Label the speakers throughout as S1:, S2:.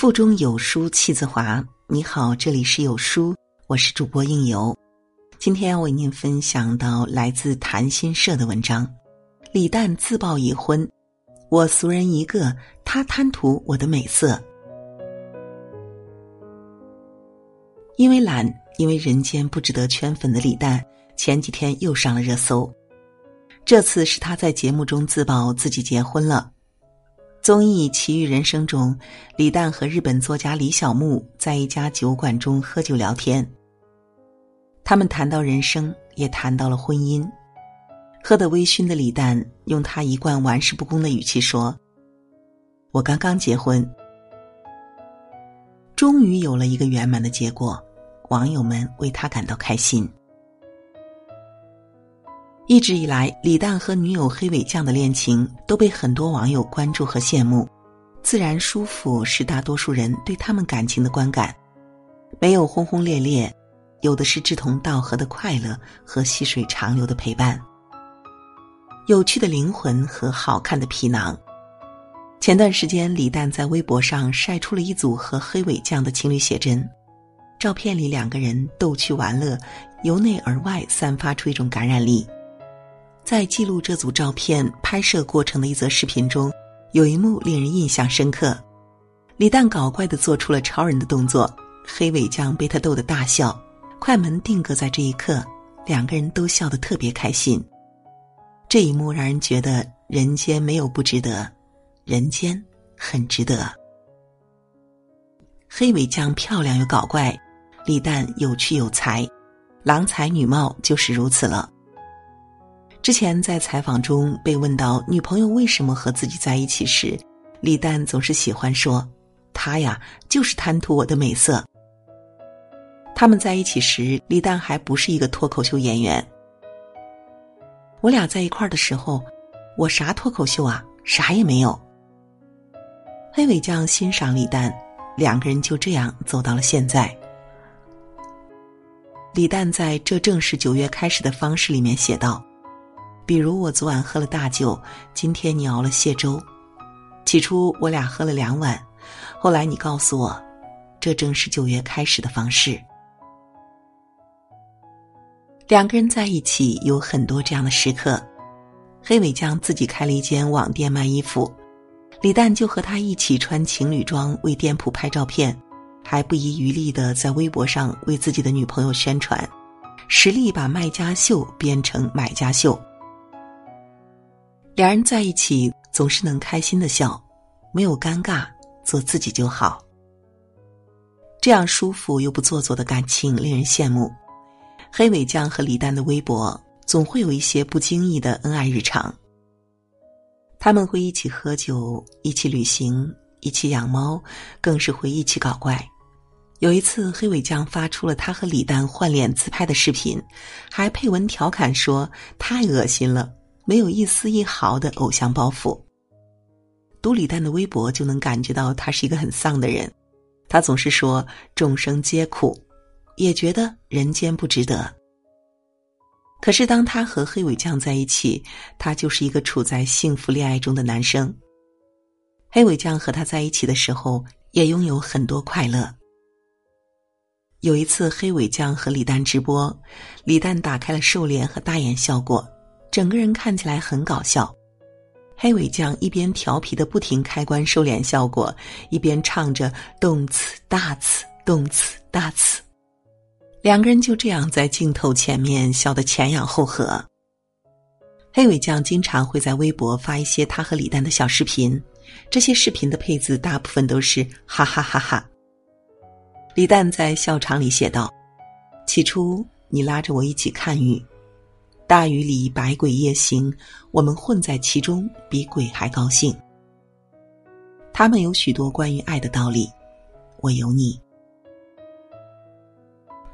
S1: 腹中有书气自华。你好，这里是有书，我是主播应由。今天要为您分享到来自谈心社的文章：李诞自曝已婚，我俗人一个，他贪图我的美色。因为懒，因为人间不值得圈粉的李诞，前几天又上了热搜。这次是他在节目中自曝自己结婚了。综艺《奇遇人生》中，李诞和日本作家李小牧在一家酒馆中喝酒聊天。他们谈到人生，也谈到了婚姻。喝得微醺的李诞用他一贯玩世不恭的语气说：“我刚刚结婚，终于有了一个圆满的结果，网友们为他感到开心。”一直以来，李诞和女友黑尾酱的恋情都被很多网友关注和羡慕。自然舒服是大多数人对他们感情的观感，没有轰轰烈烈，有的是志同道合的快乐和细水长流的陪伴。有趣的灵魂和好看的皮囊。前段时间，李诞在微博上晒出了一组和黑尾酱的情侣写真，照片里两个人逗趣玩乐，由内而外散发出一种感染力。在记录这组照片拍摄过程的一则视频中，有一幕令人印象深刻。李诞搞怪的做出了超人的动作，黑尾酱被他逗得大笑。快门定格在这一刻，两个人都笑得特别开心。这一幕让人觉得人间没有不值得，人间很值得。黑尾酱漂亮又搞怪，李诞有趣有才，郎才女貌就是如此了。之前在采访中被问到女朋友为什么和自己在一起时，李诞总是喜欢说：“他呀，就是贪图我的美色。”他们在一起时，李诞还不是一个脱口秀演员。我俩在一块儿的时候，我啥脱口秀啊，啥也没有。黑尾酱欣赏李诞，两个人就这样走到了现在。李诞在这正是九月开始的方式里面写道。比如我昨晚喝了大酒，今天你熬了蟹粥。起初我俩喝了两碗，后来你告诉我，这正是九月开始的方式。两个人在一起有很多这样的时刻。黑尾酱自己开了一间网店卖衣服，李诞就和他一起穿情侣装为店铺拍照片，还不遗余力的在微博上为自己的女朋友宣传，实力把卖家秀变成买家秀。两人在一起总是能开心的笑，没有尴尬，做自己就好。这样舒服又不做作的感情令人羡慕。黑尾酱和李诞的微博总会有一些不经意的恩爱日常。他们会一起喝酒，一起旅行，一起养猫，更是会一起搞怪。有一次，黑尾酱发出了他和李诞换脸自拍的视频，还配文调侃说：“太恶心了。”没有一丝一毫的偶像包袱。读李诞的微博就能感觉到他是一个很丧的人，他总是说众生皆苦，也觉得人间不值得。可是当他和黑尾酱在一起，他就是一个处在幸福恋爱中的男生。黑尾酱和他在一起的时候，也拥有很多快乐。有一次，黑尾酱和李诞直播，李诞打开了瘦脸和大眼效果。整个人看起来很搞笑，黑尾酱一边调皮的不停开关收敛效果，一边唱着动词大词动词大词，两个人就这样在镜头前面笑得前仰后合。黑尾酱经常会在微博发一些他和李诞的小视频，这些视频的配字大部分都是哈哈哈哈。李诞在笑场里写道：“起初你拉着我一起看雨。”大雨里，百鬼夜行，我们混在其中，比鬼还高兴。他们有许多关于爱的道理，我有你。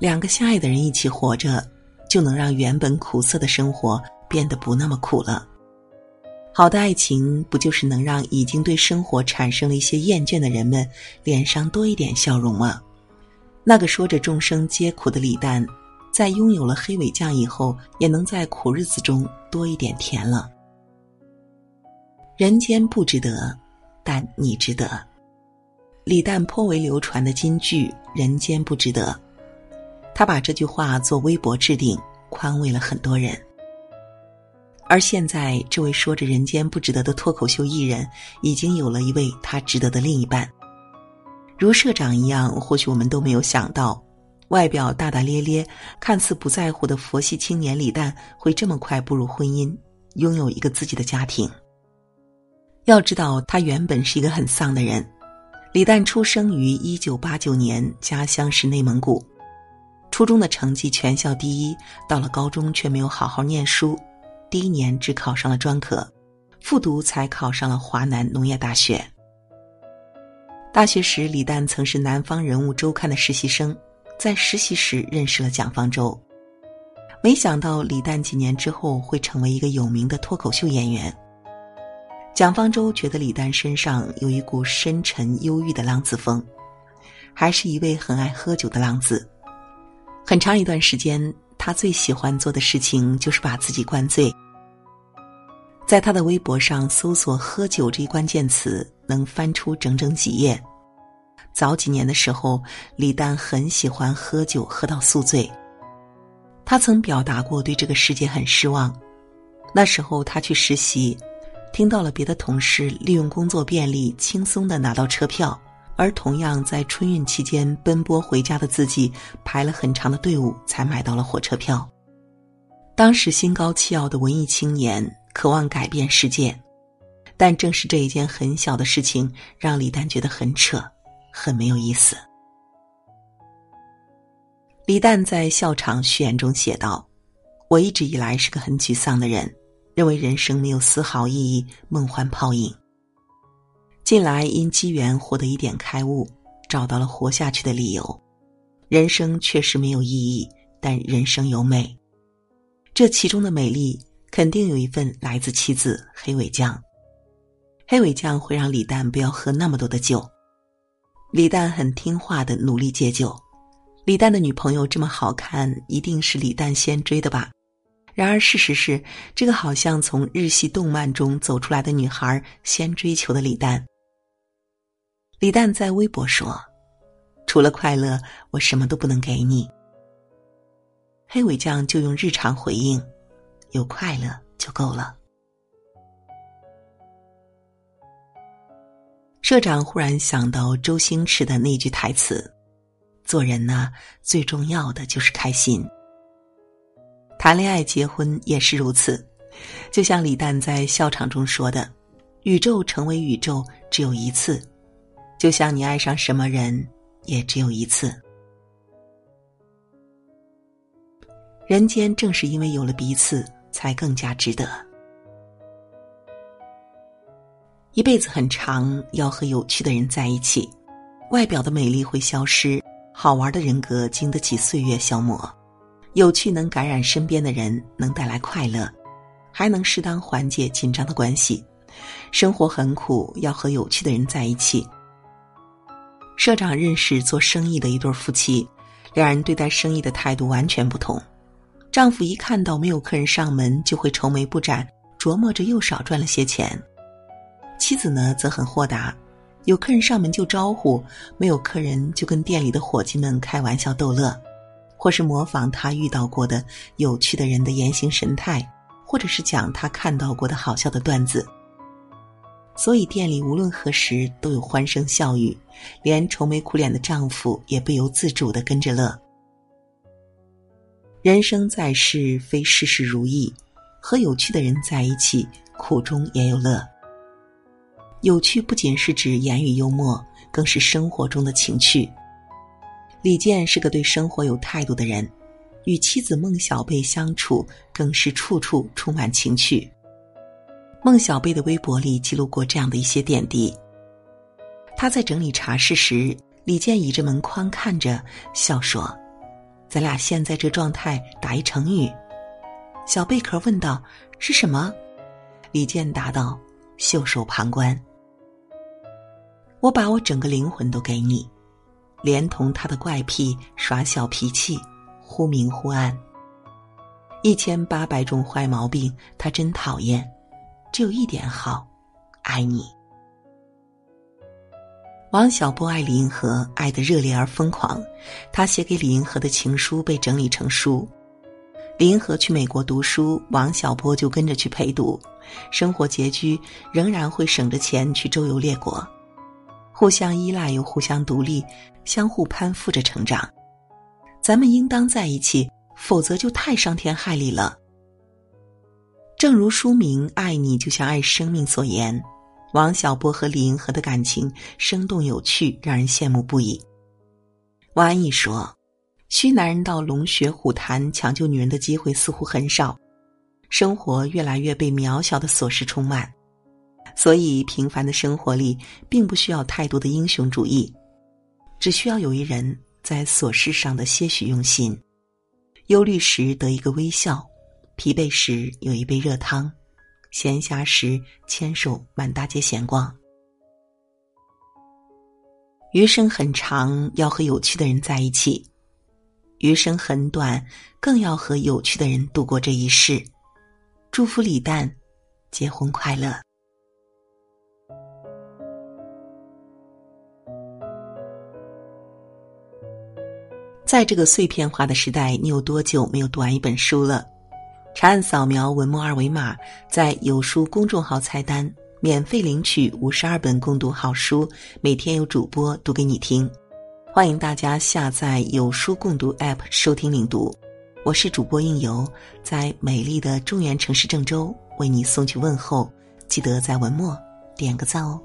S1: 两个相爱的人一起活着，就能让原本苦涩的生活变得不那么苦了。好的爱情，不就是能让已经对生活产生了一些厌倦的人们脸上多一点笑容吗？那个说着众生皆苦的李诞。在拥有了黑尾酱以后，也能在苦日子中多一点甜了。人间不值得，但你值得。李诞颇为流传的金句“人间不值得”，他把这句话做微博置顶，宽慰了很多人。而现在，这位说着“人间不值得”的脱口秀艺人，已经有了一位他值得的另一半。如社长一样，或许我们都没有想到，外表大大咧咧、看似不在乎的佛系青年李诞，会这么快步入婚姻，拥有一个自己的家庭。要知道，他原本是一个很丧的人。李诞出生于一九八九年，家乡是内蒙古，初中的成绩全校第一，到了高中却没有好好念书。第一年只考上了专科，复读才考上了华南农业大学。大学时，李诞曾是《南方人物周刊》的实习生，在实习时认识了蒋方舟。没想到，李诞几年之后会成为一个有名的脱口秀演员。蒋方舟觉得李诞身上有一股深沉忧郁的浪子风，还是一位很爱喝酒的浪子。很长一段时间。他最喜欢做的事情就是把自己灌醉。在他的微博上搜索“喝酒”这一关键词，能翻出整整几页。早几年的时候，李诞很喜欢喝酒，喝到宿醉。他曾表达过对这个世界很失望。那时候他去实习，听到了别的同事利用工作便利，轻松的拿到车票。而同样在春运期间奔波回家的自己，排了很长的队伍才买到了火车票。当时心高气傲的文艺青年，渴望改变世界，但正是这一件很小的事情，让李诞觉得很扯，很没有意思。李诞在笑场序言中写道：“我一直以来是个很沮丧的人，认为人生没有丝毫意义，梦幻泡影。”近来因机缘获得一点开悟，找到了活下去的理由。人生确实没有意义，但人生有美。这其中的美丽，肯定有一份来自妻子黑尾酱。黑尾酱会让李诞不要喝那么多的酒。李诞很听话的努力戒酒。李诞的女朋友这么好看，一定是李诞先追的吧？然而事实是，这个好像从日系动漫中走出来的女孩，先追求的李诞。李诞在微博说：“除了快乐，我什么都不能给你。”黑尾酱就用日常回应：“有快乐就够了。”社长忽然想到周星驰的那句台词：“做人呢，最重要的就是开心。谈恋爱、结婚也是如此。就像李诞在笑场中说的：‘宇宙成为宇宙只有一次。’”就像你爱上什么人，也只有一次。人间正是因为有了彼此，才更加值得。一辈子很长，要和有趣的人在一起。外表的美丽会消失，好玩的人格经得起岁月消磨。有趣能感染身边的人，能带来快乐，还能适当缓解紧张的关系。生活很苦，要和有趣的人在一起。社长认识做生意的一对夫妻，两人对待生意的态度完全不同。丈夫一看到没有客人上门，就会愁眉不展，琢磨着又少赚了些钱。妻子呢，则很豁达，有客人上门就招呼，没有客人就跟店里的伙计们开玩笑逗乐，或是模仿他遇到过的有趣的人的言行神态，或者是讲他看到过的好笑的段子。所以店里无论何时都有欢声笑语，连愁眉苦脸的丈夫也不由自主的跟着乐。人生在世，非事事如意，和有趣的人在一起，苦中也有乐。有趣不仅是指言语幽默，更是生活中的情趣。李健是个对生活有态度的人，与妻子孟小贝相处，更是处处充满情趣。孟小贝的微博里记录过这样的一些点滴。他在整理茶室时，李健倚着门框看着，笑说：“咱俩现在这状态，打一成语。”小贝壳问道：“是什么？”李健答道：“袖手旁观。”我把我整个灵魂都给你，连同他的怪癖、耍小脾气、忽明忽暗，一千八百种坏毛病，他真讨厌。只有一点好，爱你。王小波爱李银河，爱得热烈而疯狂。他写给李银河的情书被整理成书。李银河去美国读书，王小波就跟着去陪读。生活拮据，仍然会省着钱去周游列国。互相依赖又互相独立，相互攀附着成长。咱们应当在一起，否则就太伤天害理了。正如书名《爱你就像爱生命》所言。王小波和李银河的感情生动有趣，让人羡慕不已。王安忆说：“需男人到龙穴虎潭抢救女人的机会似乎很少，生活越来越被渺小的琐事充满，所以平凡的生活里并不需要太多的英雄主义，只需要有一人在琐事上的些许用心。忧虑时得一个微笑，疲惫时有一杯热汤。”闲暇时牵手满大街闲逛。余生很长，要和有趣的人在一起；余生很短，更要和有趣的人度过这一世。祝福李诞，结婚快乐！在这个碎片化的时代，你有多久没有读完一本书了？长按扫描文末二维码，在有书公众号菜单免费领取五十二本共读好书，每天有主播读给你听。欢迎大家下载有书共读 App 收听领读。我是主播应由，在美丽的中原城市郑州为你送去问候。记得在文末点个赞哦。